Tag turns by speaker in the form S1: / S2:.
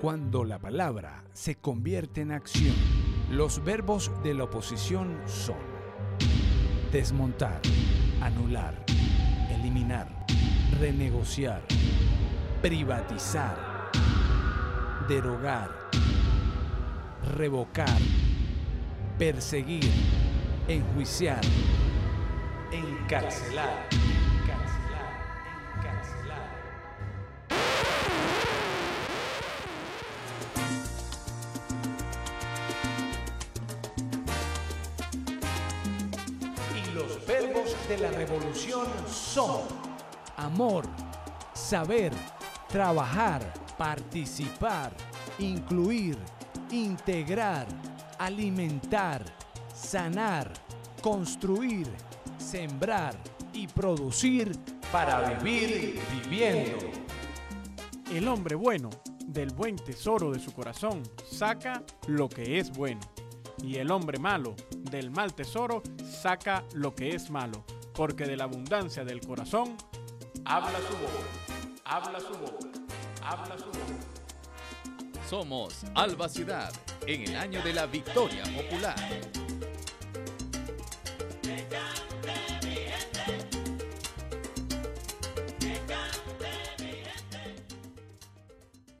S1: cuando la palabra se convierte en acción. Los verbos de la oposición son desmontar, anular, eliminar, renegociar, privatizar, derogar, revocar, perseguir, enjuiciar, encarcelar. Los verbos de la revolución son amor, saber, trabajar, participar, incluir, integrar, alimentar, sanar, construir, sembrar y producir para vivir viviendo.
S2: El hombre bueno, del buen tesoro de su corazón, saca lo que es bueno. Y el hombre malo, del mal tesoro, saca lo que es malo. Porque de la abundancia del corazón, habla su boca, habla su boca, habla su boca.
S3: Somos Alba Ciudad, en el año de la victoria popular.